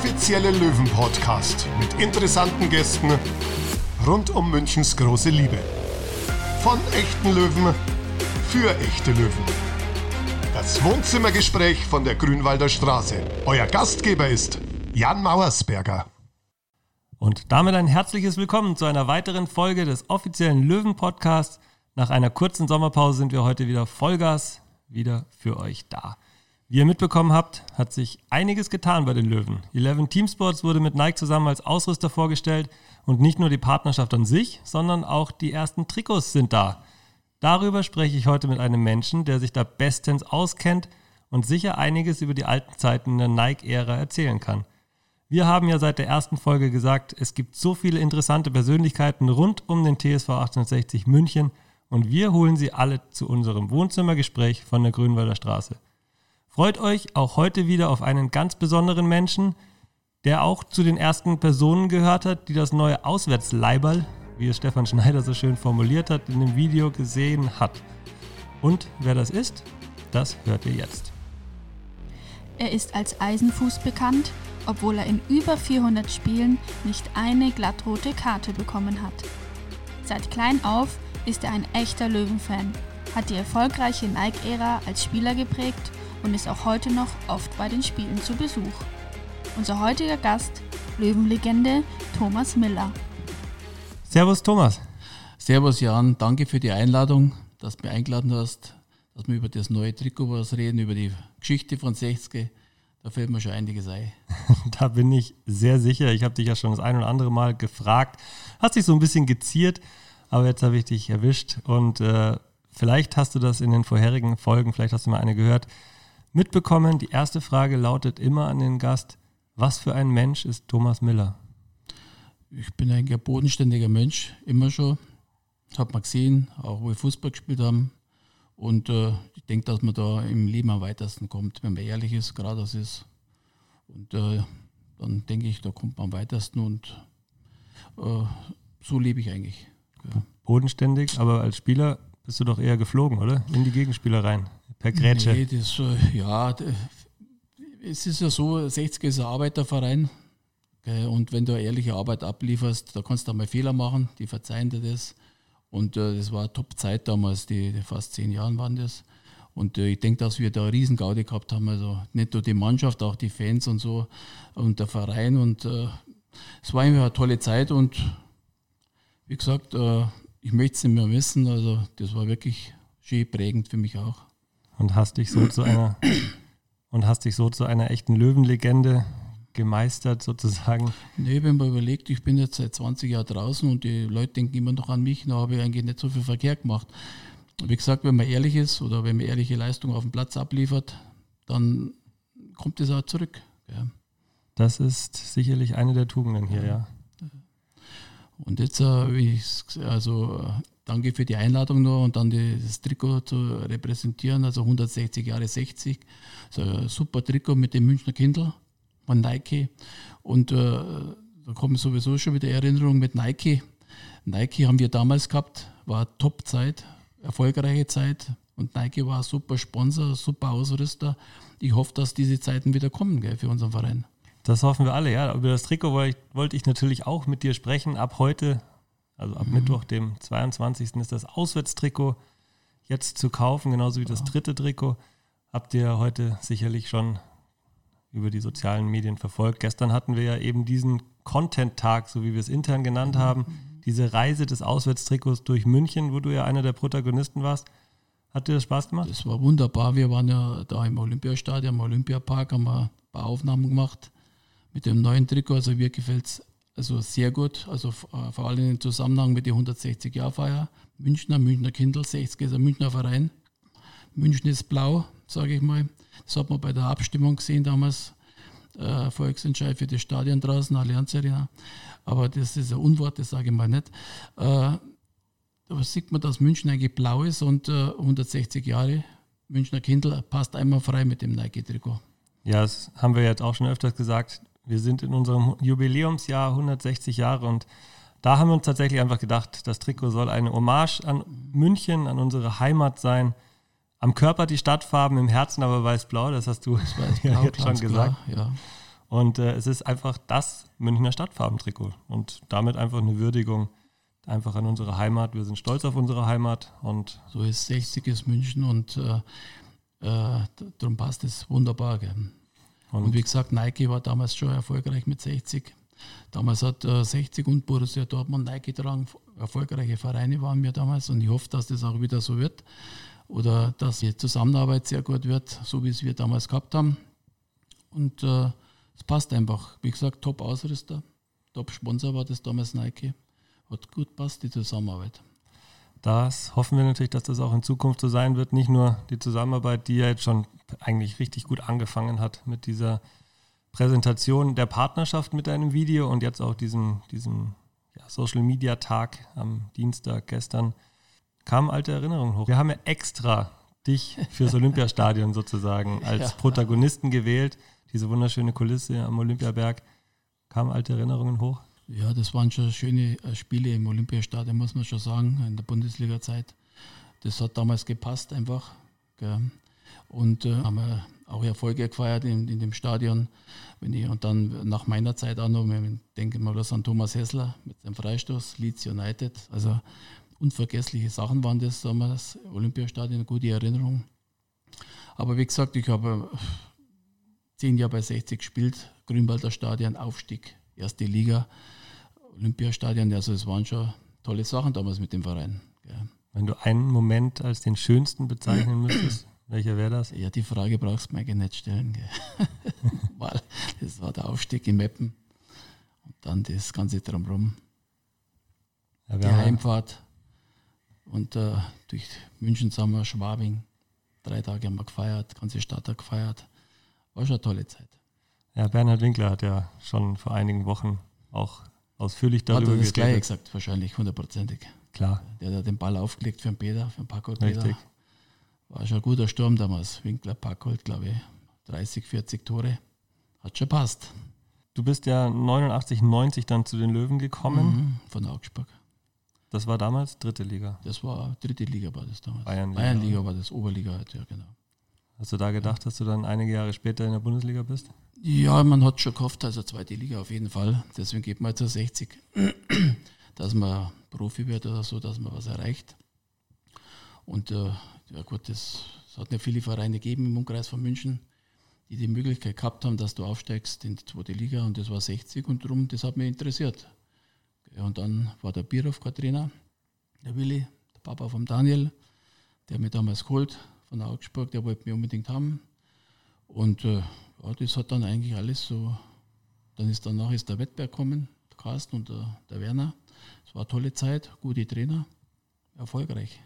offizielle Löwen-Podcast mit interessanten Gästen rund um Münchens große Liebe. Von echten Löwen für echte Löwen. Das Wohnzimmergespräch von der Grünwalder Straße. Euer Gastgeber ist Jan Mauersberger. Und damit ein herzliches Willkommen zu einer weiteren Folge des offiziellen Löwen-Podcasts. Nach einer kurzen Sommerpause sind wir heute wieder Vollgas wieder für euch da. Wie ihr mitbekommen habt, hat sich einiges getan bei den Löwen. Eleven Team Sports wurde mit Nike zusammen als Ausrüster vorgestellt und nicht nur die Partnerschaft an sich, sondern auch die ersten Trikots sind da. Darüber spreche ich heute mit einem Menschen, der sich da bestens auskennt und sicher einiges über die alten Zeiten in der Nike-Ära erzählen kann. Wir haben ja seit der ersten Folge gesagt, es gibt so viele interessante Persönlichkeiten rund um den TSV 1860 München und wir holen sie alle zu unserem Wohnzimmergespräch von der Grünwalder Straße. Freut euch auch heute wieder auf einen ganz besonderen Menschen, der auch zu den ersten Personen gehört hat, die das neue Auswärtsleiberl, wie es Stefan Schneider so schön formuliert hat, in dem Video gesehen hat. Und wer das ist, das hört ihr jetzt. Er ist als Eisenfuß bekannt, obwohl er in über 400 Spielen nicht eine glattrote Karte bekommen hat. Seit klein auf ist er ein echter Löwenfan, hat die erfolgreiche Nike-Ära als Spieler geprägt und ist auch heute noch oft bei den Spielen zu Besuch. Unser heutiger Gast, Löwenlegende Thomas Miller. Servus Thomas. Servus Jan, danke für die Einladung, dass du mich eingeladen hast, dass wir über das neue Trikot was reden, über die Geschichte von 60. Da fällt mir schon einiges ein. da bin ich sehr sicher. Ich habe dich ja schon das ein oder andere Mal gefragt. Hast dich so ein bisschen geziert, aber jetzt habe ich dich erwischt. Und äh, vielleicht hast du das in den vorherigen Folgen, vielleicht hast du mal eine gehört mitbekommen. Die erste Frage lautet immer an den Gast, was für ein Mensch ist Thomas Miller? Ich bin ein bodenständiger Mensch, immer schon. Hat man gesehen, auch wo wir Fußball gespielt haben. Und äh, ich denke, dass man da im Leben am weitesten kommt, wenn man ehrlich ist, gerade das ist. Und äh, dann denke ich, da kommt man am weitesten und äh, so lebe ich eigentlich. Ja. Bodenständig, aber als Spieler bist du doch eher geflogen, oder? In die Gegenspieler rein per Grätsche. Nee, das, ja, es ist ja so, 60 ist ein Arbeiterverein. Und wenn du ehrliche Arbeit ablieferst, da kannst du auch mal Fehler machen, die verzeihen dir das. Und äh, das war Top-Zeit damals, die, die, fast zehn Jahre waren das. Und äh, ich denke, dass wir da eine Riesengaude gehabt haben. Also nicht nur die Mannschaft, auch die Fans und so und der Verein. Und äh, es war einfach eine tolle Zeit. Und wie gesagt, äh, ich möchte es nicht mehr missen. Also das war wirklich schön prägend für mich auch und hast dich so zu einer und hast dich so zu einer echten Löwenlegende gemeistert sozusagen? Nee, wenn man überlegt, ich bin jetzt seit 20 Jahren draußen und die Leute denken immer noch an mich, da habe ich eigentlich nicht so viel Verkehr gemacht. Wie gesagt, wenn man ehrlich ist oder wenn man ehrliche Leistung auf dem Platz abliefert, dann kommt das auch zurück. Ja. Das ist sicherlich eine der Tugenden hier, ja. Und jetzt, äh, also danke für die Einladung noch und dann das Trikot zu repräsentieren, also 160 Jahre 60. So super Trikot mit dem Münchner Kindle von Nike. Und äh, da kommen sowieso schon wieder Erinnerungen mit Nike. Nike haben wir damals gehabt, war Top-Zeit, erfolgreiche Zeit. Und Nike war super Sponsor, super Ausrüster. Ich hoffe, dass diese Zeiten wieder kommen gell, für unseren Verein. Das hoffen wir alle, ja. Über das Trikot wollte ich, wollte ich natürlich auch mit dir sprechen. Ab heute also ab mhm. Mittwoch, dem 22. ist das Auswärtstrikot jetzt zu kaufen, genauso wie das dritte Trikot. Habt ihr heute sicherlich schon über die sozialen Medien verfolgt. Gestern hatten wir ja eben diesen Content-Tag, so wie wir es intern genannt mhm. haben, diese Reise des Auswärtstrikots durch München, wo du ja einer der Protagonisten warst. Hat dir das Spaß gemacht? Das war wunderbar. Wir waren ja da im Olympiastadion, im Olympiapark, haben wir ein paar Aufnahmen gemacht mit dem neuen Trikot. Also mir gefällt es also sehr gut, also äh, vor allem im Zusammenhang mit der 160-Jahr-Feier. Münchner, Münchner Kindle, 60 ist ein Münchner Verein. München ist blau, sage ich mal. Das hat man bei der Abstimmung gesehen damals. Äh, Volksentscheid für das Stadion draußen, Allianz Arena. Aber das ist ein Unwort, das sage ich mal nicht. Äh, da sieht man, dass München eigentlich blau ist und äh, 160 Jahre Münchner Kindle passt einmal frei mit dem Nike-Trikot. Ja, das haben wir jetzt auch schon öfters gesagt. Wir sind in unserem Jubiläumsjahr 160 Jahre und da haben wir uns tatsächlich einfach gedacht, das Trikot soll eine Hommage an München, an unsere Heimat sein. Am Körper die Stadtfarben, im Herzen aber weiß-blau, das hast du das ja jetzt schon gesagt. Klar, ja. Und äh, es ist einfach das Münchner Stadtfarbentrikot und damit einfach eine Würdigung einfach an unsere Heimat. Wir sind stolz auf unsere Heimat und so ist 60 ist München und äh, äh, darum passt es wunderbar. Gell? Und, und, wie gesagt, Nike war damals schon erfolgreich mit 60. Damals hat äh, 60 und Borussia Dortmund Nike getragen. Erfolgreiche Vereine waren wir damals und ich hoffe, dass das auch wieder so wird oder dass die Zusammenarbeit sehr gut wird, so wie es wir damals gehabt haben. Und äh, es passt einfach. Wie gesagt, Top-Ausrüster, Top-Sponsor war das damals Nike. Hat gut passt, die Zusammenarbeit. Das hoffen wir natürlich, dass das auch in Zukunft so sein wird. Nicht nur die Zusammenarbeit, die ja jetzt schon eigentlich richtig gut angefangen hat mit dieser Präsentation der Partnerschaft mit deinem Video und jetzt auch diesem, diesem ja, Social Media Tag am Dienstag gestern kamen alte Erinnerungen hoch. Wir haben ja extra dich fürs Olympiastadion sozusagen als ja. Protagonisten gewählt. Diese wunderschöne Kulisse am Olympiaberg. Kamen alte Erinnerungen hoch? Ja, das waren schon schöne äh, Spiele im Olympiastadion, muss man schon sagen, in der Bundesliga-Zeit. Das hat damals gepasst einfach. Gell. Und äh, haben wir auch Erfolge gefeiert in, in, dem Stadion. Ich, und dann nach meiner Zeit auch noch, ich denke mal das an Thomas Hessler mit seinem Freistoß, Leeds United. Also unvergessliche Sachen waren das damals. Olympiastadion, gute Erinnerung. Aber wie gesagt, ich habe zehn Jahre bei 60 gespielt, Grünwalder Stadion, Aufstieg, erste Liga, Olympiastadion. Also es waren schon tolle Sachen damals mit dem Verein. Ja. Wenn du einen Moment als den schönsten bezeichnen müsstest, welcher wäre das? Ja, die Frage brauchst du mir nicht stellen. Weil das war der Aufstieg in Meppen und dann das Ganze drumherum. Ja, die Heimfahrt und äh, durch München sind wir Schwabing. Drei Tage haben wir gefeiert, ganze Stadt hat gefeiert. War schon eine tolle Zeit. Ja, Bernhard Winkler hat ja schon vor einigen Wochen auch ausführlich darüber Hat er das gleiche gesagt, wahrscheinlich hundertprozentig. Klar. Der hat den Ball aufgelegt für den Peter, für den Packholt. Richtig. War schon ein guter Sturm damals. Winkler, Packholt, glaube ich. 30, 40 Tore. Hat schon passt. Du bist ja 89, 90 dann zu den Löwen gekommen. Mhm, von Augsburg. Das war damals dritte Liga. Das war dritte Liga war das damals. Bayernliga. Bayernliga war das, Oberliga halt, ja genau. Hast du da gedacht, dass du dann einige Jahre später in der Bundesliga bist? Ja, man hat schon gehofft, also zweite Liga auf jeden Fall. Deswegen geht man zu 60, dass man Profi wird oder so, dass man was erreicht. Und äh, ja gut, es hat nicht viele Vereine gegeben im Umkreis von München, die die Möglichkeit gehabt haben, dass du aufsteigst in die zweite Liga und das war 60 und darum, das hat mich interessiert. Ja, und dann war der Birovka Trainer, der Willi, der Papa von Daniel, der mich damals geholt von Augsburg, der wollte mich unbedingt haben. Und äh, ja, das hat dann eigentlich alles so, dann ist danach ist der Wettbewerb gekommen, der Carsten und der, der Werner. Es war eine tolle Zeit, gute Trainer, erfolgreich.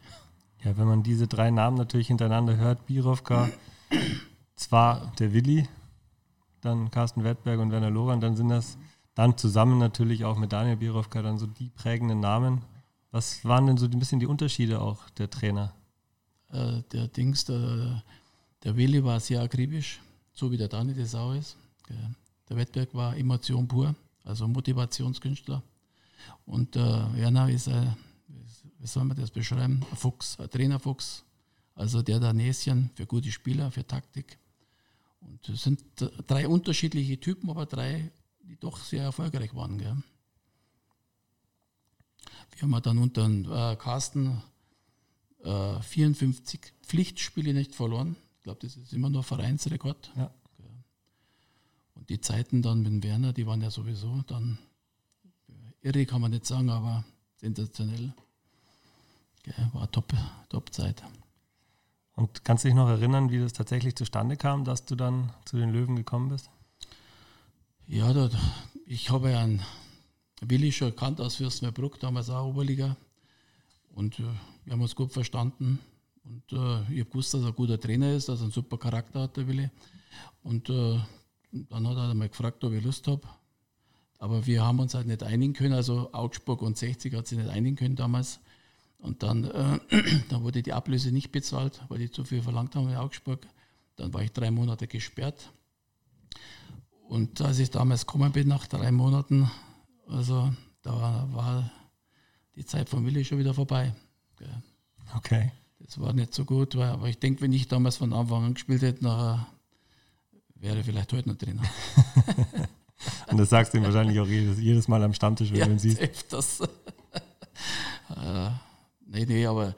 Ja, wenn man diese drei Namen natürlich hintereinander hört, Birovka, zwar der Willi, dann Carsten Wettberg und Werner Loran, dann sind das dann zusammen natürlich auch mit Daniel Birovka dann so die prägenden Namen. Was waren denn so ein bisschen die Unterschiede auch der Trainer? Äh, der Dings, der, der Willi war sehr akribisch, so wie der Dani das auch ist. Der Wettberg war Emotion pur, also Motivationskünstler. Und äh, Werner ist, ein, wie soll man das beschreiben, ein Fuchs, ein Trainerfuchs. Also der da Näschen für gute Spieler, für Taktik. Und es sind drei unterschiedliche Typen, aber drei die doch sehr erfolgreich waren. Gell. Wir haben dann unter äh, Carsten äh, 54 Pflichtspiele nicht verloren. Ich glaube, das ist immer nur Vereinsrekord. Ja. Und die Zeiten dann mit Werner, die waren ja sowieso dann irre, kann man nicht sagen, aber sensationell. War top, top Zeit. Und kannst du dich noch erinnern, wie das tatsächlich zustande kam, dass du dann zu den Löwen gekommen bist? Ja, da, ich habe ja einen Willi schon erkannt aus Fürstenberg, damals auch Oberliga. Und äh, wir haben uns gut verstanden. Und äh, ich habe gewusst, dass er ein guter Trainer ist, dass er einen super Charakter hat, der Willi. Und äh, dann hat er mal gefragt, ob ich Lust habe. Aber wir haben uns halt nicht einigen können. Also Augsburg und 60 hat sich nicht einigen können damals. Und dann, äh, dann wurde die Ablöse nicht bezahlt, weil die zu viel verlangt haben in Augsburg. Dann war ich drei Monate gesperrt. Und als ich damals gekommen bin, nach drei Monaten, also da war die Zeit von Willi schon wieder vorbei. Okay. Das war nicht so gut, weil, aber ich denke, wenn ich damals von Anfang an gespielt hätte, nachher wäre vielleicht heute noch Trainer. Und das sagst du ihm wahrscheinlich auch jedes, jedes Mal am Stammtisch, wenn ja, du ihn siehst. Öfters. äh, nee, nee, aber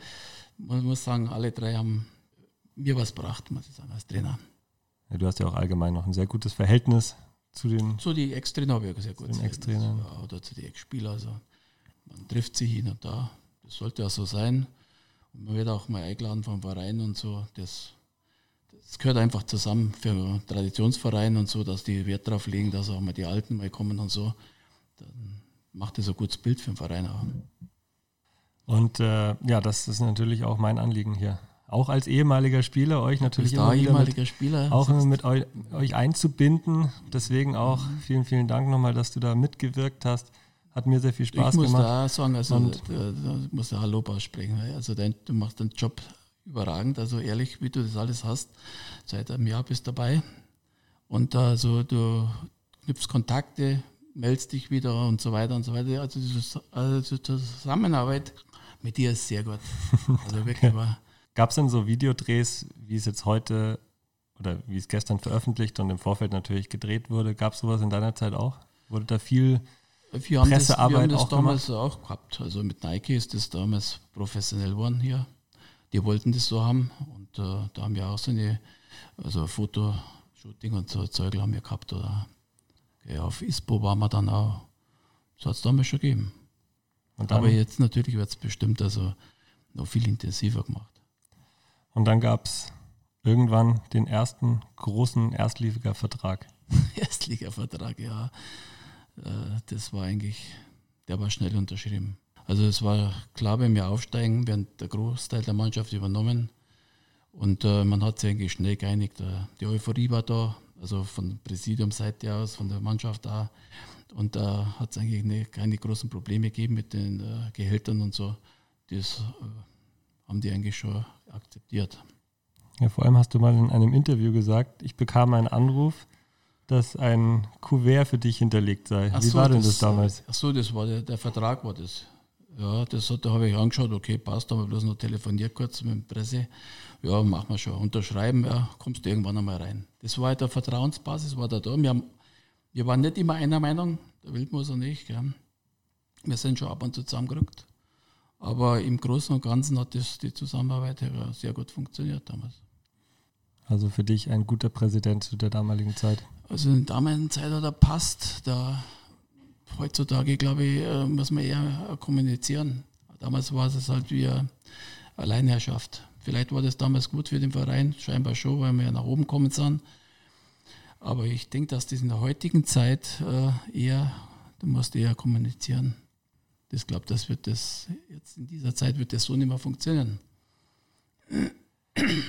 man muss sagen, alle drei haben mir was gebracht, muss ich sagen, als Trainer. Ja, du hast ja auch allgemein noch ein sehr gutes Verhältnis zu den. Zu die Ex-Trainer habe ich sehr gutes Ex-Trainern. Ja, oder zu den Ex-Spielern. Also man trifft sich hin und da. Das sollte ja so sein. Man wird auch mal eingeladen vom Verein und so. Das, das gehört einfach zusammen für einen Traditionsverein und so, dass die Wert darauf legen, dass auch mal die Alten mal kommen und so. Dann macht das ein gutes Bild für den Verein auch. Und äh, ja, das ist natürlich auch mein Anliegen hier. Auch als ehemaliger Spieler euch natürlich immer ehemaliger mit, Spieler. auch immer mit euch, euch einzubinden. Deswegen auch Mhm. vielen, vielen Dank nochmal, dass du da mitgewirkt hast. Hat mir sehr viel Spaß ich muss gemacht. da auch sagen, also Und- da, da muss der Hallo aussprechen. Also dein, du machst den Job überragend, also ehrlich, wie du das alles hast. Seit einem Jahr bist dabei. Und also du knüpfst Kontakte, meldest dich wieder und so weiter und so weiter. Also, dieses, also die Zusammenarbeit mit dir ist sehr gut. Also wirklich war. Gab es denn so Videodrehs, wie es jetzt heute oder wie es gestern veröffentlicht und im Vorfeld natürlich gedreht wurde? Gab es sowas in deiner Zeit auch? Wurde da viel? Wir haben das, wir Pressearbeit haben das damals auch gehabt. Also mit Nike ist das damals professionell geworden hier. Die wollten das so haben und äh, da haben wir auch so eine, also Fotoshooting und so Zeug haben wir gehabt. Oder ja, auf ISPO waren wir dann auch. Das hat es damals schon gegeben. Und dann, Aber jetzt natürlich wird es bestimmt also noch viel intensiver gemacht. und dann gab es irgendwann den ersten großen Erstliga-Vertrag. Erstliga-Vertrag, ja. Äh, Das war eigentlich, der war schnell unterschrieben. Also es war klar, wenn wir aufsteigen, werden der Großteil der Mannschaft übernommen. Und äh, man hat sich eigentlich schnell geeinigt. Äh, die Euphorie war da, also von Präsidiumseite aus, von der Mannschaft da. Und da hat es eigentlich ne, keine großen Probleme gegeben mit den äh, Gehältern und so. Das äh, haben die eigentlich schon akzeptiert. Ja, vor allem hast du mal in einem Interview gesagt, ich bekam einen Anruf, dass ein Kuvert für dich hinterlegt sei. Ach Wie so, war denn das, damals? Ach so, das war der, der Vertrag war das. Ja, das hat, da habe ich angeschaut, okay, passt, haben wir bloß noch telefoniert kurz mit der Presse. Ja, machen wir schon. Unterschreiben, ja, kommst du irgendwann einmal rein. Das war halt der Vertrauensbasis, war da da. Wir, haben, wir waren nicht immer einer Meinung, der Wildmoser und ich. Gell. Wir sind schon ab und zu zusammengerückt. Aber im Großen und Ganzen hat das, die Zusammenarbeit sehr gut funktioniert damals. Also für dich ein guter Präsident zu der damaligen Zeit. Also in der damaligen Zeit hat er passt. Da, heutzutage, glaube ich, äh, muss man eher kommunizieren. Damals war es halt wie Alleinherrschaft. Vielleicht war das damals gut für den Verein, scheinbar schon, weil wir nach oben kommen sind. Aber ich denke, dass das in der heutigen Zeit äh, eher, du musst eher kommunizieren. Das glaube, das wird das jetzt in dieser Zeit wird das so nicht mehr funktionieren.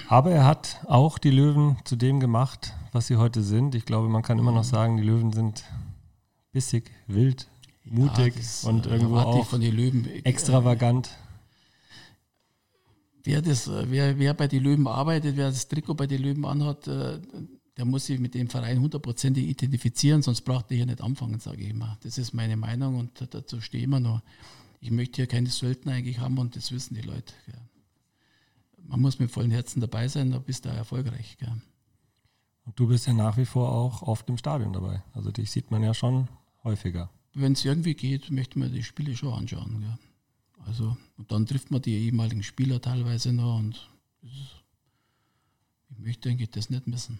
Aber er hat auch die Löwen zu dem gemacht, was sie heute sind. Ich glaube, man kann immer noch sagen, die Löwen sind bissig, wild, mutig Ja, das, und äh, irgendwo auch Löwen. extravagant. wer, das, äh, wer, wer bei den Löwen arbeitet, wer das Trikot bei den Löwen anhat, äh, der muss sich mit dem Verein hundertprozentig identifizieren, sonst braucht er hier nicht anfangen, sage ich immer. Das ist meine Meinung und dazu stehe ich immer noch. Ich möchte hier keine Söldner eigentlich haben und das wissen die Leute. Gell. Man muss mit vollem Herzen dabei sein, dann bist du erfolgreich. Gell. Und du bist ja nach wie vor auch oft im Stadion dabei. Also dich sieht man ja schon häufiger. Wenn es irgendwie geht, möchte man die Spiele schon anschauen. Gell. Also, und dann trifft man die ehemaligen Spieler teilweise noch und ich möchte eigentlich das nicht missen.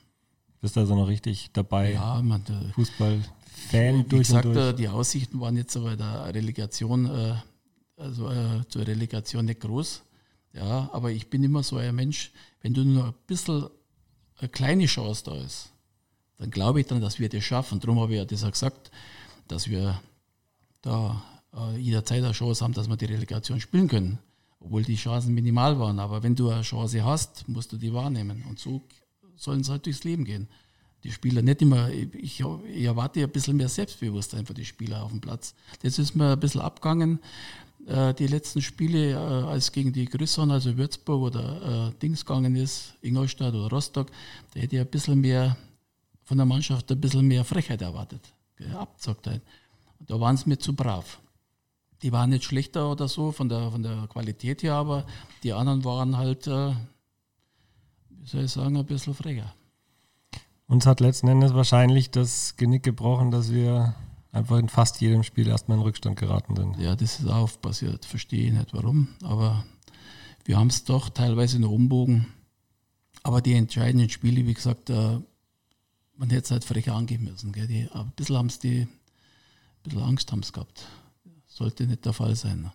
Bist also noch richtig dabei. Ja, man, der, Fußballfan Wie durch gesagt, und durch. die Aussichten waren jetzt so bei der Relegation, äh, also äh, zur Relegation nicht groß. Ja, aber ich bin immer so ein Mensch, wenn du nur ein bisschen eine kleine Chance da ist, dann glaube ich dann, dass wir das schaffen. Darum habe ich ja das auch gesagt, dass wir da äh, jederzeit eine Chance haben, dass wir die Relegation spielen können. Obwohl die Chancen minimal waren. Aber wenn du eine Chance hast, musst du die wahrnehmen. Und so sollen sie halt durchs Leben gehen. Die Spieler nicht immer, ich, ich erwarte ein bisschen mehr Selbstbewusstsein für die Spieler auf dem Platz. Das ist mir ein bisschen abgegangen. Äh, die letzten Spiele, äh, als gegen die Größeren, also Würzburg oder äh, Dings gegangen ist, Ingolstadt oder Rostock, da hätte ich ein bisschen mehr von der Mannschaft ein bisschen mehr Frechheit erwartet. gell. Und da waren sie mir zu brav. Die waren nicht schlechter oder so von der, von der Qualität her, aber die anderen waren halt, äh, wie soll ich sagen, ein bisschen frecher. Uns hat letzten Endes wahrscheinlich das Genick gebrochen, dass wir einfach in fast jedem Spiel erstmal in Rückstand geraten sind. Ja, das ist auch passiert. Verstehe ich nicht warum. Aber wir haben es doch teilweise noch umbogen. Aber die entscheidenden Spiele, wie gesagt, äh, man hätte es halt frech angehen müssen. Gell? Die, ein bisschen haben es die, ein bisschen Angst haben es gehabt. Sollte nicht der Fall sein. Ne?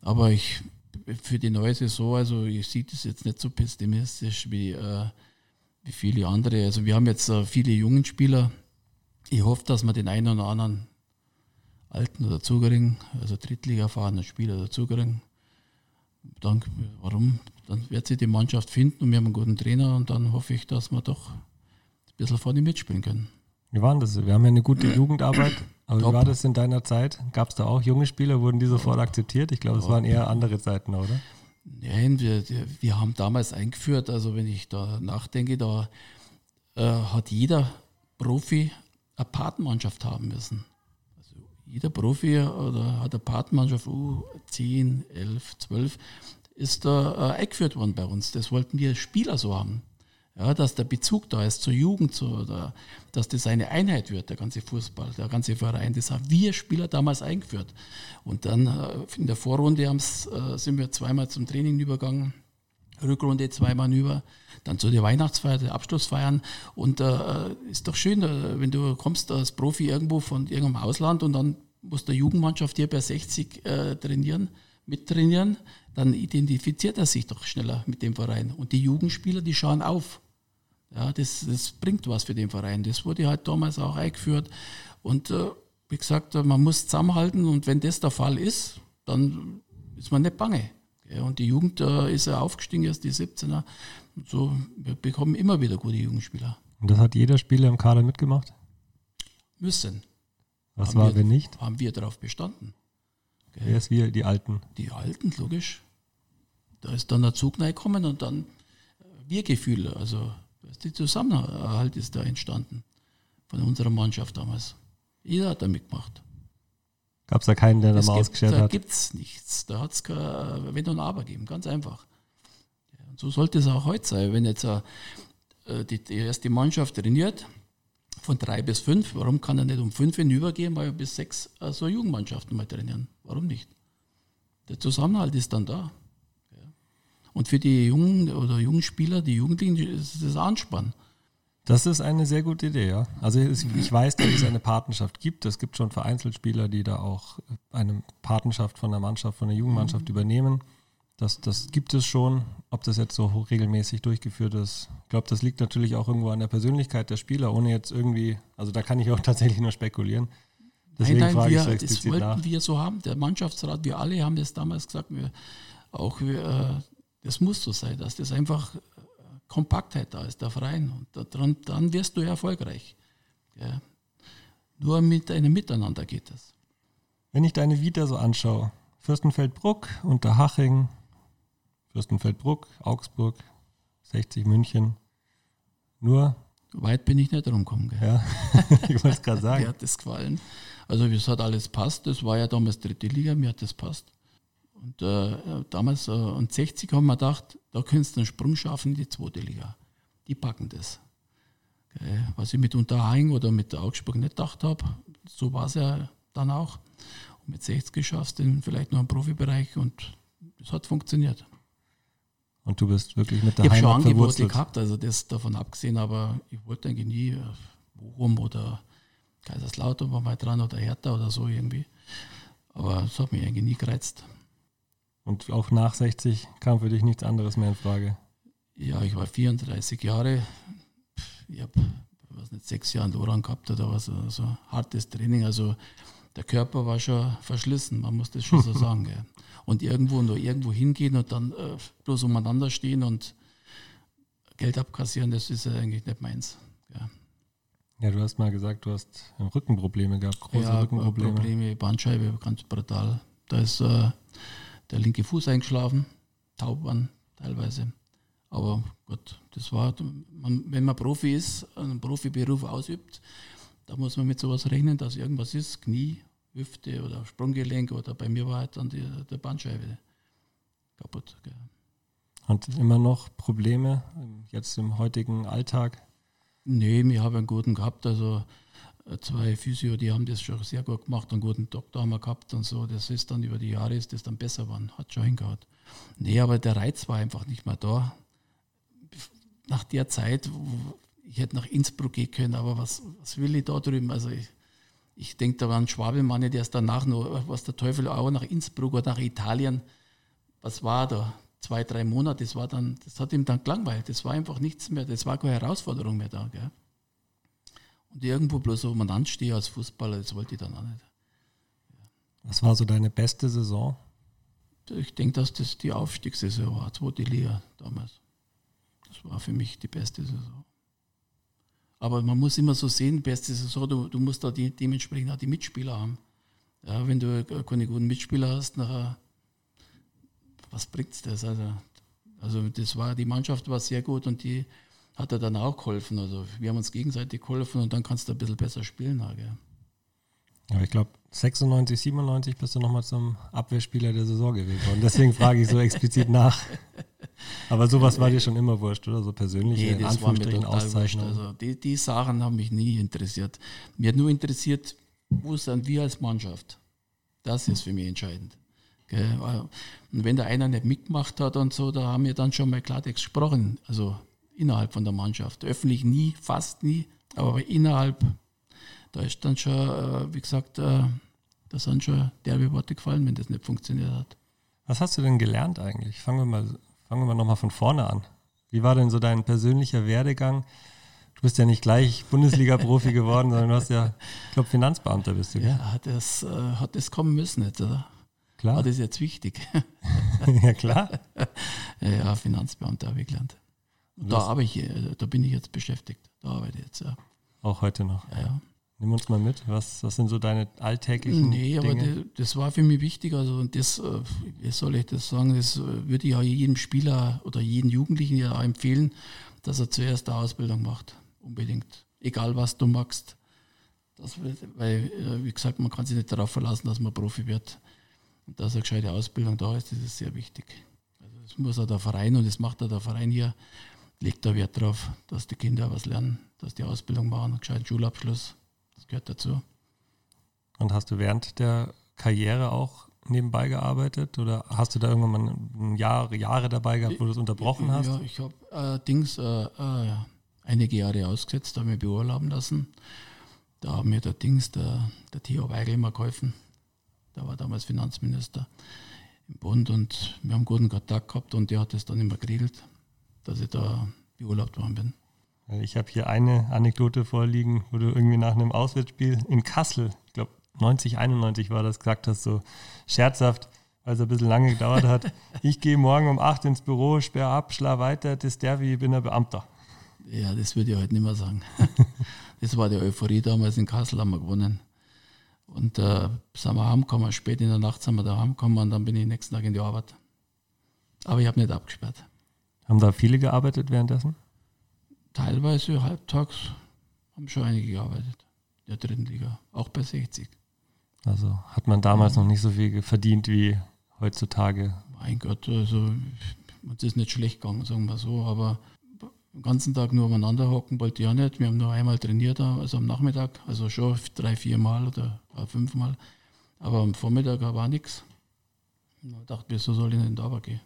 Aber ich, für die neue Saison, also ich sehe das jetzt nicht so pessimistisch wie, äh, wie viele andere. Also wir haben jetzt äh, viele jungen Spieler. Ich hoffe, dass wir den einen oder anderen alten oder zugeringen, also Drittliga erfahrenen Spieler dazukriegen. Dann, warum? Dann wird sich die Mannschaft finden und wir haben einen guten Trainer und dann hoffe ich, dass wir doch ein bisschen vorne mitspielen können. Wie war das? Wir haben ja eine gute Jugendarbeit. Aber Top. wie war das in deiner Zeit? Gab es da auch junge Spieler? Wurden die sofort akzeptiert? Ich glaube, es waren eher andere Zeiten, oder? Nein, wir, wir haben damals eingeführt, also wenn ich da nachdenke, da äh, hat jeder Profi eine Patenmannschaft haben müssen. Also jeder Profi oder hat eine Patenmannschaft, uh, 10, 11, 12, ist da äh, eingeführt worden bei uns. Das wollten wir Spieler so haben. Ja, dass der Bezug da ist zur Jugend, zu, oder, dass das eine Einheit wird, der ganze Fußball, der ganze Verein. Das haben wir Spieler damals eingeführt. Und dann äh, in der Vorrunde äh, sind wir zweimal zum Training übergegangen, Rückrunde zweimal über, dann zu der Weihnachtsfeier, der Abschlussfeiern. Und äh, ist doch schön, äh, wenn du kommst als Profi irgendwo von irgendeinem Ausland und dann muss der Jugendmannschaft hier bei 60 äh, trainieren, mittrainieren, dann identifiziert er sich doch schneller mit dem Verein. Und die Jugendspieler, die schauen auf. Ja, das, das bringt was für den Verein. Das wurde halt damals auch eingeführt. Und äh, wie gesagt, man muss zusammenhalten und wenn das der Fall ist, dann ist man nicht bange. Ja, und die Jugend äh, ist ja aufgestiegen, erst die 17er. Und so, wir bekommen immer wieder gute Jugendspieler. Und das hat jeder Spieler im Kader mitgemacht? Müssen. Was haben war, wir, wenn nicht? Haben wir darauf bestanden. Wer ist wir, die Alten? Die Alten, logisch. Da ist dann der Zug reingekommen und dann äh, Wir-Gefühle. Also der Zusammenhalt ist da entstanden von unserer Mannschaft damals. Jeder hat da mitgemacht. Gab es da keinen, der da mal ausgestellt hat? Da gibt es nichts. Da hat es kein Wenn und Aber geben, ganz einfach. Und so sollte es auch heute sein. Wenn jetzt äh, die, die erste Mannschaft trainiert, von drei bis fünf, warum kann er nicht um fünf hinübergehen, weil er bis sechs äh, so Jugendmannschaften mal trainieren? Warum nicht? Der Zusammenhalt ist dann da. Und für die jungen oder jungen Spieler, die Jugendlichen, ist das Anspann. Das ist eine sehr gute Idee, ja. Also ich weiß, dass es eine Patenschaft gibt. Es gibt schon vereinzelt Spieler, die da auch eine Patenschaft von der Mannschaft, von der Jugendmannschaft mhm. übernehmen. Das, das gibt es schon. Ob das jetzt so regelmäßig durchgeführt ist, ich glaube, das liegt natürlich auch irgendwo an der Persönlichkeit der Spieler, ohne jetzt irgendwie, also da kann ich auch tatsächlich nur spekulieren. Deswegen nein, nein, wir, so das wollten nach. wir so haben. Der Mannschaftsrat, wir alle haben das damals gesagt, wir, auch wir, das muss so sein, dass das einfach äh, Kompaktheit da ist, der Verein. Und daran, dann wirst du erfolgreich. Ja. Nur mit einem Miteinander geht das. Wenn ich deine Vita so anschaue, Fürstenfeldbruck, Unterhaching, Fürstenfeldbruck, Augsburg, 60 München, nur. Weit bin ich nicht rumgekommen. Ja, ich wollte es gerade sagen. Mir hat das gefallen. Also, es hat alles passt. Das war ja damals dritte Liga, mir hat das passt. Und äh, damals, äh, und 60 haben wir gedacht, da könntest du einen Sprung schaffen in die zweite Liga. Die packen das. Okay. Was ich mit Unterhaching oder mit der Augsburg nicht gedacht habe, so war es ja dann auch. Und mit 60 schaffst du vielleicht noch einen Profibereich und es hat funktioniert. Und du bist wirklich mit der ich Heimat schon Angebote gehabt, also das davon abgesehen, aber ich wollte eigentlich nie Bochum oder Kaiserslautern war mal dran oder Hertha oder so irgendwie. Aber es hat mich eigentlich nie gereizt. Und auch nach 60 kam für dich nichts anderes mehr in Frage? Ja, ich war 34 Jahre. Ich habe, was nicht, sechs Jahre Loran gehabt oder was, so also hartes Training. Also der Körper war schon verschlissen, man muss das schon so sagen. Gell. Und irgendwo nur irgendwo hingehen und dann äh, bloß umeinander stehen und Geld abkassieren, das ist ja eigentlich nicht meins. Gell. Ja, du hast mal gesagt, du hast Rückenprobleme gehabt, große ja, Rückenprobleme. Probleme, Bandscheibe, ganz brutal. Da ist äh, der linke Fuß eingeschlafen, taub waren teilweise. Aber Gott, das war, man, wenn man Profi ist, einen Profiberuf ausübt, da muss man mit sowas rechnen, dass irgendwas ist, Knie, Hüfte oder Sprunggelenk oder bei mir war halt dann die, der Bandscheibe kaputt. Gell. Und immer noch Probleme jetzt im heutigen Alltag? Nee, wir haben einen guten gehabt. Also zwei Physio, die haben das schon sehr gut gemacht, einen guten Doktor haben wir gehabt und so. Das ist dann über die Jahre ist das dann besser geworden, hat schon hingehauen. Nee, aber der Reiz war einfach nicht mehr da. Nach der Zeit, ich hätte nach Innsbruck gehen können, aber was, was will ich da drüben? Also ich, ich denke, da war ein Schwabelmann, der ist danach noch, was der Teufel auch nach Innsbruck oder nach Italien, was war da? Zwei, drei Monate, das war dann, das hat ihm dann gelangweilt. Das war einfach nichts mehr, das war keine Herausforderung mehr da. Gell? Und irgendwo bloß so man anstehe als Fußballer, das wollte ich dann auch nicht. Was war so deine beste Saison? Ich denke, dass das die Aufstiegssaison war, zweite Liga damals. Das war für mich die beste Saison. Aber man muss immer so sehen, beste Saison, du, du musst da die, dementsprechend auch die Mitspieler haben. Ja, wenn du keine guten Mitspieler hast, nachher, was bringt's das? Also, also das war, die Mannschaft war sehr gut und die hat er dann auch geholfen. Also wir haben uns gegenseitig geholfen und dann kannst du ein bisschen besser spielen. Gell. Ja, ich glaube, 96, 97 bist du nochmal zum Abwehrspieler der Saison gewählt worden. Deswegen frage ich so explizit nach. Aber sowas war dir schon immer wurscht, oder? So persönliche nee, das war mir total wurscht. Also die, die Sachen haben mich nie interessiert. Mir hat nur interessiert, wo sind wir als Mannschaft? Das ist für mich entscheidend. Und wenn da einer nicht mitgemacht hat und so, da haben wir dann schon mal Klartext gesprochen. Also innerhalb von der Mannschaft. Öffentlich nie, fast nie, aber innerhalb, da ist dann schon, äh, wie gesagt, äh, da sind schon derbe Worte gefallen, wenn das nicht funktioniert hat. Was hast du denn gelernt eigentlich? Fangen wir mal, fangen wir mal nochmal von vorne an. Wie war denn so dein persönlicher Werdegang? Du bist ja nicht gleich Bundesliga-Profi geworden, sondern du hast ja, ich glaube, Finanzbeamter bist du. Ja, das, äh, hat das kommen müssen jetzt, oder? Klar. War das jetzt wichtig? ja, klar. ja, Finanzbeamter habe ich gelernt. Da, ich, äh, da bin ich jetzt beschäftigt. Da arbeite ich jetzt, ja. Auch heute noch. Ja, ja. Nimm uns mal mit. Was, was sind so deine alltäglichen Nee, aber Dinge? das war für mich wichtig. Also, und das, äh, wie soll ich das sagen, das äh, würde ich auch jedem Spieler oder jedem Jugendlichen ja auch empfehlen, dass er zuerst eine Ausbildung macht. Unbedingt. Egal, was du magst. Das, weil, wie gesagt, man kann sich nicht darauf verlassen, dass man Profi wird. Und dass eine gescheite Ausbildung da ist, das ist sehr wichtig. Also, das muss auch der Verein und das macht auch der Verein hier legt da Wert drauf, dass die Kinder was lernen, dass die Ausbildung machen, einen gescheiten Schulabschluss. Das gehört dazu. Und hast du während der Karriere auch nebenbei gearbeitet oder hast du da irgendwann mal Jahr, Jahre dabei gehabt, wo du es unterbrochen hast? Ja, ich habe äh, Dings äh, äh, einige Jahre ausgesetzt, habe mir beurlauben lassen. Da hat mir der Dings, der, der Theo Weigel mal geholfen. Der war damals Finanzminister im Bund und wir haben guten Kontakt gehabt und der hat das dann immer geregelt dass ich da beurlaubt worden bin. Ich habe hier eine Anekdote vorliegen, wo du irgendwie nach einem Auswärtsspiel in Kassel, ich glaube 90, 91 war das, gesagt hast, so scherzhaft, weil es ein bisschen lange gedauert hat. ich gehe morgen um 8 ins Büro, sperr ab, schla weiter, das Derby, ich bin ein Beamter. Ja, das würde ich heute nicht mehr sagen. das war die Euphorie damals in Kassel, haben wir gewonnen. Und äh, sind wir heimgekommen, spät in der Nacht sind wir da heimgekommen und dann bin ich nächsten Tag in die Arbeit. Aber ich habe nicht abgesperrt. Haben da viele gearbeitet währenddessen? Teilweise halbtags haben schon einige gearbeitet. In der dritten Liga, auch bei 60. Also hat man damals ja. noch nicht so viel verdient wie heutzutage. Mein Gott, also uns ist nicht schlecht gegangen, sagen wir so, aber den ganzen Tag nur umeinander hocken wollte ich auch nicht. Wir haben nur einmal trainiert, also am Nachmittag, also schon drei, vier Mal oder fünf Mal. Aber am Vormittag war nichts. Ich dachte, wieso soll ich denn da gehen?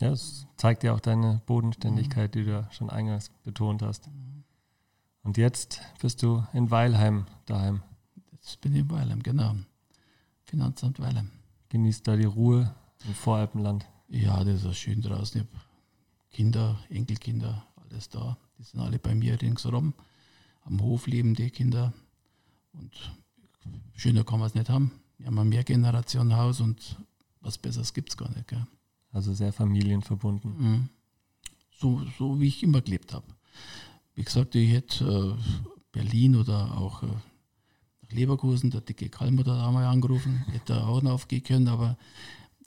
Ja, das zeigt ja auch deine Bodenständigkeit, die du schon eingangs betont hast. Und jetzt bist du in Weilheim daheim. Jetzt bin ich in Weilheim, genau. Finanzamt Weilheim. Genießt da die Ruhe im Voralpenland. Ja, das ist schön draußen. Ich habe Kinder, Enkelkinder, alles da. Die sind alle bei mir ringsherum. Am Hof leben die Kinder. Und schöner kann man es nicht haben. Wir haben ein Mehrgenerationenhaus und was Besseres gibt es gar nicht. Gell? Also sehr familienverbunden. Mhm. So, so wie ich immer gelebt habe. Wie gesagt, ich hätte äh, Berlin oder auch äh, nach Leverkusen, der dicke Kalmer da einmal angerufen, hätte auch noch aufgehen können, aber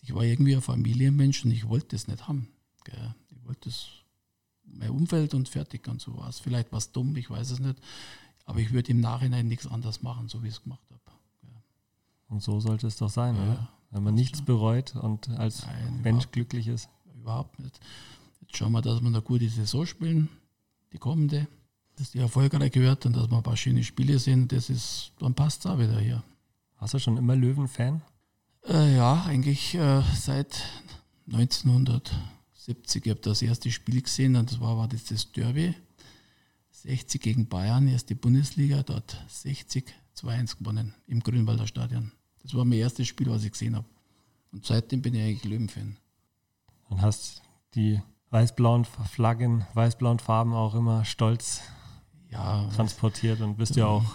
ich war irgendwie ein Familienmensch und ich wollte das nicht haben. Gell. Ich wollte das, mein Umfeld und fertig und so war es. Vielleicht war es dumm, ich weiß es nicht, aber ich würde im Nachhinein nichts anderes machen, so wie ich es gemacht habe. Und so sollte es doch sein, ja. oder? Wenn man nichts bereut und als Nein, Mensch glücklich ist. überhaupt nicht. Jetzt schauen wir, dass wir eine gute Saison spielen, die kommende, dass die erfolgreich wird und dass wir ein paar schöne Spiele sehen. Das ist, dann passt es auch wieder hier. Warst du schon immer Löwen-Fan? Äh, ja, eigentlich äh, seit 1970. Ich habe das erste Spiel gesehen und das war, war das, das Derby. 60 gegen Bayern, erste Bundesliga, dort 60 2-1 gewonnen im Grünwalder Stadion. Das war mein erstes Spiel, was ich gesehen habe. Und seitdem bin ich eigentlich Löwenfan. Und hast die weiß-blauen Flaggen, weiß-blauen Farben auch immer stolz ja, transportiert und bist ja auch,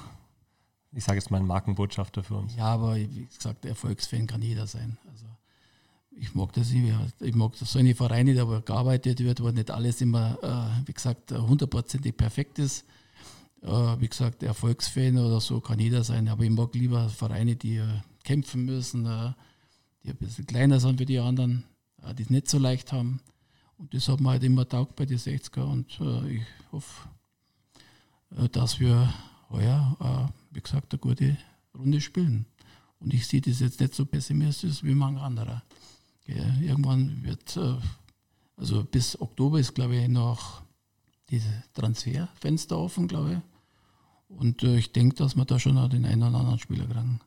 ich sage jetzt mal, ein Markenbotschafter für uns. Ja, aber wie gesagt, Erfolgsfan kann jeder sein. Also ich mag das nicht. Ich mag das so eine Vereine, da wo gearbeitet wird, wo nicht alles immer, äh, wie gesagt, hundertprozentig perfekt ist. Äh, wie gesagt, Erfolgsfan oder so kann jeder sein, aber ich mag lieber Vereine, die äh, kämpfen müssen, äh, die ein bisschen kleiner sind wie die anderen, äh, die es nicht so leicht haben. Und das hat mir halt immer taugt bei den 60er und äh, ich hoffe, dass wir heuer, wie gesagt, eine gute Runde spielen. Und ich sehe das jetzt nicht so pessimistisch wie manche andere. Irgendwann wird, also bis Oktober ist, glaube ich, noch diese Transferfenster offen, glaube ich. Und ich denke, dass wir da schon auch den einen oder anderen Spieler kriegen.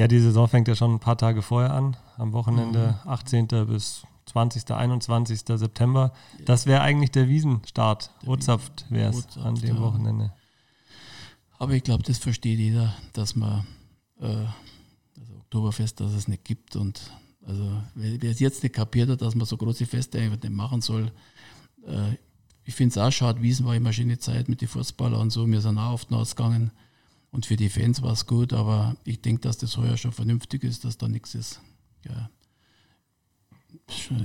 Ja, die Saison fängt ja schon ein paar Tage vorher an, am Wochenende mhm. 18. bis 20., 21. September. Das wäre eigentlich der Wiesenstart. Urzapft wäre es an dem ja. Wochenende. Aber ich glaube, das versteht jeder, dass man äh, das Oktoberfest, dass es nicht gibt und also wer es jetzt nicht kapiert hat, dass man so große Feste einfach nicht machen soll, äh, ich finde es auch schade, Wiesen war immer schöne Zeit mit den Fußballern und so, wir sind auch oft ausgegangen und für die Fans war es gut, aber ich denke, dass das heuer schon vernünftig ist, dass da nichts ist. Ja.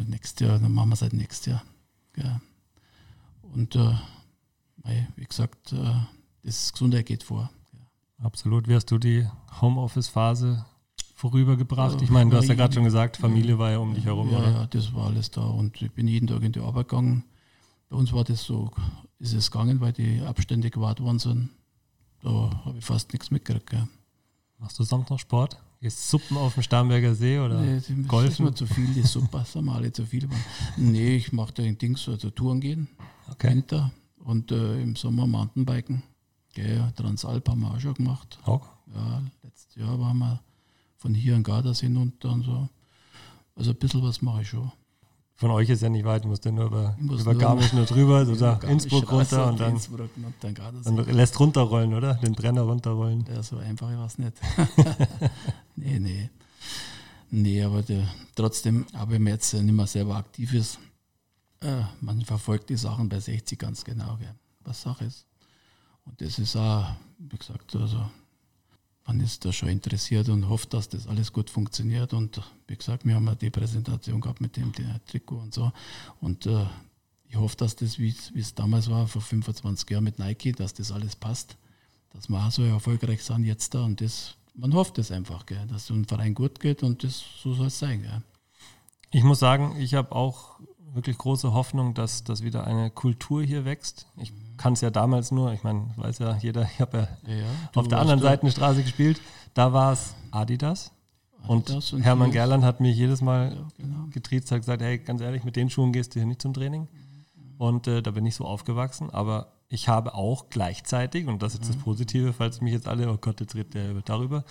Nächstes Jahr, dann machen wir es halt nächstes Jahr. Ja. Und äh, wie gesagt, äh, das Gesundheit geht vor. Ja. Absolut. Wie hast du die Homeoffice-Phase vorübergebracht? Ich meine, du hast ja gerade schon gesagt, Familie war ja um dich herum, ja, oder? Ja, das war alles da und ich bin jeden Tag in die Arbeit gegangen. Bei uns war das so, ist es gegangen, weil die Abstände gewahrt worden sind. Da habe ich fast nichts mitgekriegt. Gell. Machst du sonst noch Sport? Gehst Suppen auf dem Starnberger See oder nee, Golfen? Das ist mir zu viel, die Suppe, sind wir alle zu viel. Nee, ich mache da ein Ding so, also Touren gehen, okay. Winter und äh, im Sommer Mountainbiken. Gell, Transalp haben wir auch schon gemacht. Auch? Ja, letztes Jahr waren wir von hier an Gardasee hinunter und so. Also ein bisschen was mache ich schon. Von euch ist ja nicht weit, musst ja nur über, über Garmisch nur drüber, so da Innsbruck runter und dann, Innsbruck und dann, dann lässt runterrollen, oder? Den Brenner runterrollen. Ja, so einfach war es nicht. nee, nee. Nee, aber der, trotzdem, aber wenn man jetzt nicht mehr selber aktiv ist, äh, man verfolgt die Sachen bei 60 ganz genau, gell, was Sache ist. Und das ist auch, wie gesagt, also man ist da schon interessiert und hofft, dass das alles gut funktioniert. Und wie gesagt, wir haben ja die Präsentation gehabt mit dem Trikot und so. Und äh, ich hoffe, dass das, wie es damals war, vor 25 Jahren mit Nike, dass das alles passt, dass wir auch so erfolgreich sind jetzt da. Und das, man hofft es einfach, gell, dass es dem Verein gut geht und das so soll es sein. Gell. Ich muss sagen, ich habe auch wirklich große Hoffnung, dass, dass wieder eine Kultur hier wächst. Ich kann es ja damals nur, ich meine, weiß ja jeder, ich habe ja, ja, auf der anderen Seite eine Straße gespielt, da war es Adidas. Adidas. Und, und Hermann Gerland hat mich jedes Mal ja, genau. getriezt, hat gesagt, hey, ganz ehrlich, mit den Schuhen gehst du hier nicht zum Training. Und äh, da bin ich so aufgewachsen, aber ich habe auch gleichzeitig, und das ist das Positive, falls mich jetzt alle, oh Gott, jetzt redet der darüber,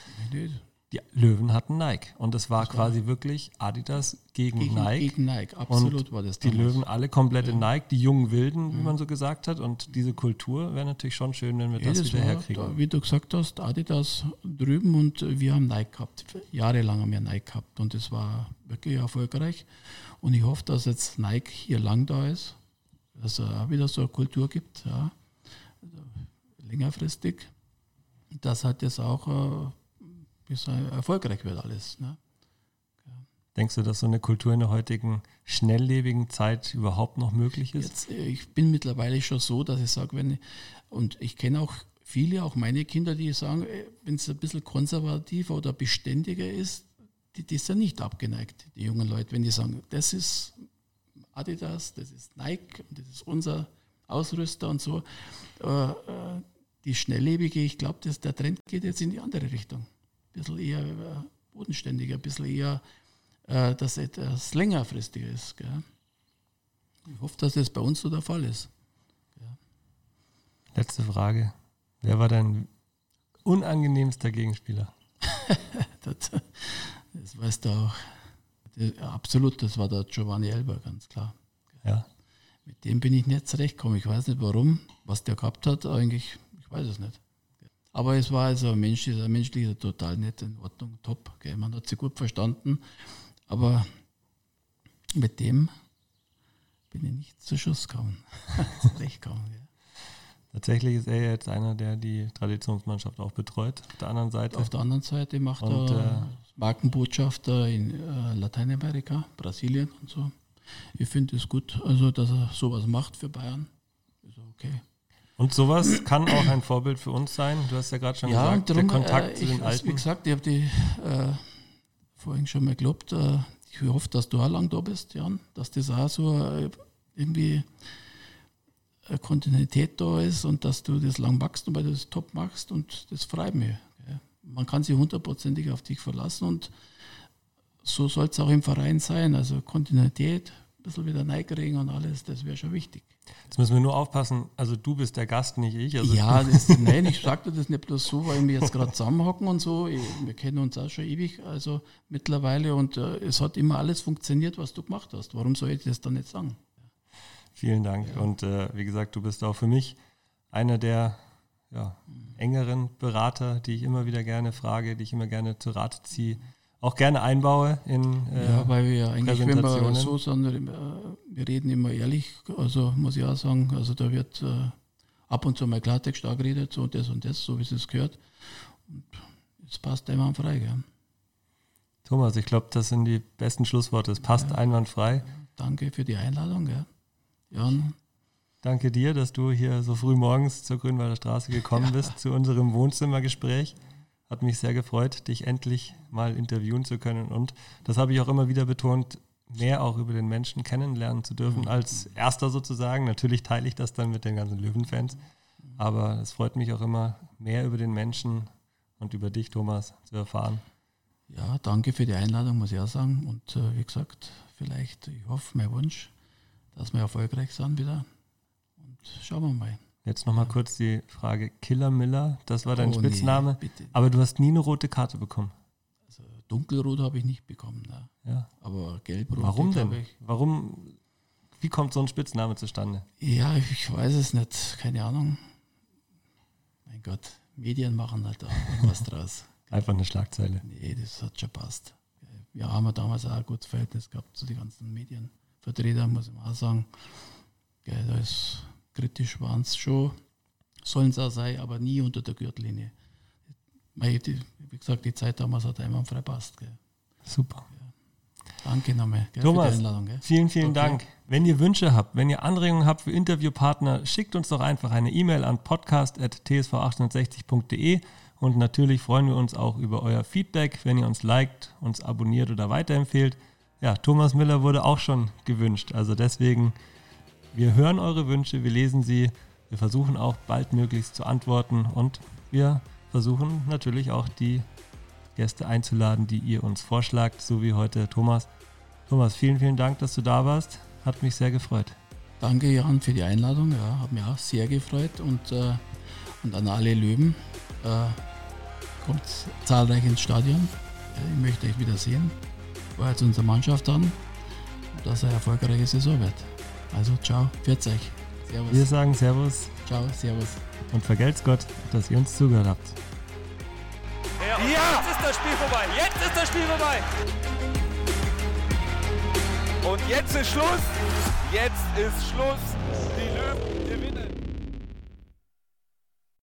die Löwen hatten Nike. Und es war quasi war wirklich Adidas gegen, gegen, Nike. Gegen Nike, absolut und war das. Die Löwen alle komplett ja. in Nike, die jungen Wilden, ja. wie man so gesagt hat. Und diese Kultur wäre natürlich schon schön, wenn wir ja, das, das, wieder herkriegen. Da, wie du gesagt hast, Adidas drüben und wir haben Nike gehabt. Jahrelang haben wir Nike gehabt und es war wirklich erfolgreich. Und ich hoffe, dass jetzt Nike hier lang da ist, dass es auch wieder so eine Kultur gibt, ja. Also längerfristig. Das hat jetzt auch bis erfolgreich wird alles. Ne? Denkst du, dass so eine Kultur in der heutigen schnelllebigen Zeit überhaupt noch möglich ist? Jetzt, äh, ich bin mittlerweile schon so, dass ich sage, wenn und ich kenne auch viele, auch meine Kinder, die sagen, äh, wenn es ein bisschen konservativer oder beständiger ist, die, die sind nicht abgeneigt, die jungen Leute, wenn die sagen, das ist Adidas, das ist Nike, das ist unser Ausrüster und so. Äh, die schnelllebige, ich glaube, der Trend geht jetzt in die andere Richtung bisschen eher bodenständiger, ein bisschen eher, äh, dass etwas längerfristiger ist. Gell? ich hoffe, dass das bei uns so der Fall ist. Letzte Frage. Wer war dein unangenehmster Gegenspieler? das, das weißt du auch. Das, absolut, das war der Giovanni Elber, ganz klar. Ja. Mit dem bin ich nicht zurechtgekommen. Ich weiß nicht warum, was der gehabt hat, eigentlich, ich weiß es nicht. Aber es war also Mensch, ein menschlicher total nett, in Ordnung, top. Gell. Man hat sie gut verstanden. Aber mit dem bin ich nicht zu Schuss gekommen. zurechtgekommen. Gell. Tatsächlich ist er jetzt einer, der die Traditionsmannschaft auch betreut. Auf der anderen Seite. Auf der anderen Seite macht Und, er äh, Markenbotschafter in äh, Lateinamerika, Brasilien und so. Ich finde es gut, also dass er sowas macht für Bayern. Ist okay. Und sowas kann auch ein Vorbild für uns sein. Du hast ja gerade schon Ja, gesagt, und der Kontakt äh, zu ich, den also, Wie Alten. gesagt, ich habe die äh, vorhin schon mal gelobt. Äh, ich hoffe, dass du auch lang da bist, Jan, dass das auch so äh, irgendwie eine Kontinuität da ist und dass du das lang wachst und weil du das top machst und das freut mich. Gell. Man kann sich hundertprozentig auf dich verlassen und so soll es auch im Verein sein. Also Kontinuität, bisschen wieder neigering und alles, das wäre schon wichtig. Jetzt müssen wir nur aufpassen. Also du bist der Gast, nicht ich. Also ja, das, nein, ich sagte das nicht bloß so, weil wir jetzt gerade zusammenhocken und so. Wir kennen uns auch schon ewig, also mittlerweile und äh, es hat immer alles funktioniert, was du gemacht hast. Warum soll ich das dann nicht sagen? Vielen Dank. Und äh, wie gesagt, du bist auch für mich einer der ja, engeren Berater, die ich immer wieder gerne frage, die ich immer gerne zu Rate ziehe, auch gerne einbaue in äh, ja, weil wir ja eigentlich, wenn wir so sind, äh, wir reden immer ehrlich, also muss ich auch sagen, also da wird äh, ab und zu mal Klartext geredet, so und das und das, so wie es es gehört. Und es passt einwandfrei, gell? Thomas, ich glaube, das sind die besten Schlussworte. Es passt einwandfrei. Danke für die Einladung, gell? Jan, Danke dir, dass du hier so früh morgens zur Grünwalder Straße gekommen bist, zu unserem Wohnzimmergespräch. Hat mich sehr gefreut, dich endlich mal interviewen zu können. Und das habe ich auch immer wieder betont, mehr auch über den Menschen kennenlernen zu dürfen, als erster sozusagen. Natürlich teile ich das dann mit den ganzen Löwenfans. Aber es freut mich auch immer, mehr über den Menschen und über dich, Thomas, zu erfahren. Ja, danke für die Einladung, muss ich auch sagen. Und äh, wie gesagt, vielleicht, ich hoffe, mein Wunsch, dass wir erfolgreich sind wieder. Und schauen wir mal. Jetzt nochmal kurz die Frage: Killer Miller, das war dein Oh, nee, Spitzname, bitte. aber du hast nie eine rote Karte bekommen. Also, dunkelrot habe ich nicht bekommen, ne? Ja. aber gelbrot Warum denn? ich. Warum, wie kommt so ein Spitzname zustande? Ja, ich weiß es nicht, keine Ahnung. Mein Gott, Medien machen halt da was draus. Einfach eine Schlagzeile. Nee, das hat schon passt. Wir haben ja damals auch ein gutes Verhältnis gehabt zu den ganzen Medienvertretern, muss ich mal auch sagen. Ja, da ist kritisch waren es schon, sollen es auch sein, aber nie unter der Gürtellinie. Wie gesagt, die Zeit damals hat einmal frei passt. Gell. Super. Danke nochmal Thomas, für die Einladung. Gell. Vielen, vielen Okay. Dank. Wenn ihr Wünsche habt, wenn ihr Anregungen habt für Interviewpartner, schickt uns doch einfach eine E-Mail an podcast.tsv860.de und natürlich freuen wir uns auch über euer Feedback, wenn ihr uns liked, uns abonniert oder weiterempfehlt. Ja, Thomas Miller wurde auch schon gewünscht, also deswegen, wir hören eure Wünsche, wir lesen sie, wir versuchen auch baldmöglichst zu antworten und wir versuchen natürlich auch die Gäste einzuladen, die ihr uns vorschlagt, so wie heute Thomas. Thomas, vielen, vielen Dank, dass du da warst. Hat mich sehr gefreut. Danke Jan für die Einladung, ja, hat mich auch sehr gefreut und, äh, und an alle Löwen. Äh, kommt zahlreich ins Stadion. Ich möchte euch wieder sehen. War jetzt unsere Mannschaft an, dass eine erfolgreiche Saison wird. Also ciao, pfiat euch. Servus. Wir sagen Servus Ciao, servus. und vergelt's Gott, dass ihr uns zugehört habt. Ja, jetzt ist das Spiel vorbei. Jetzt ist das Spiel vorbei. Und jetzt ist Schluss. Jetzt ist Schluss. Die Löwen gewinnen.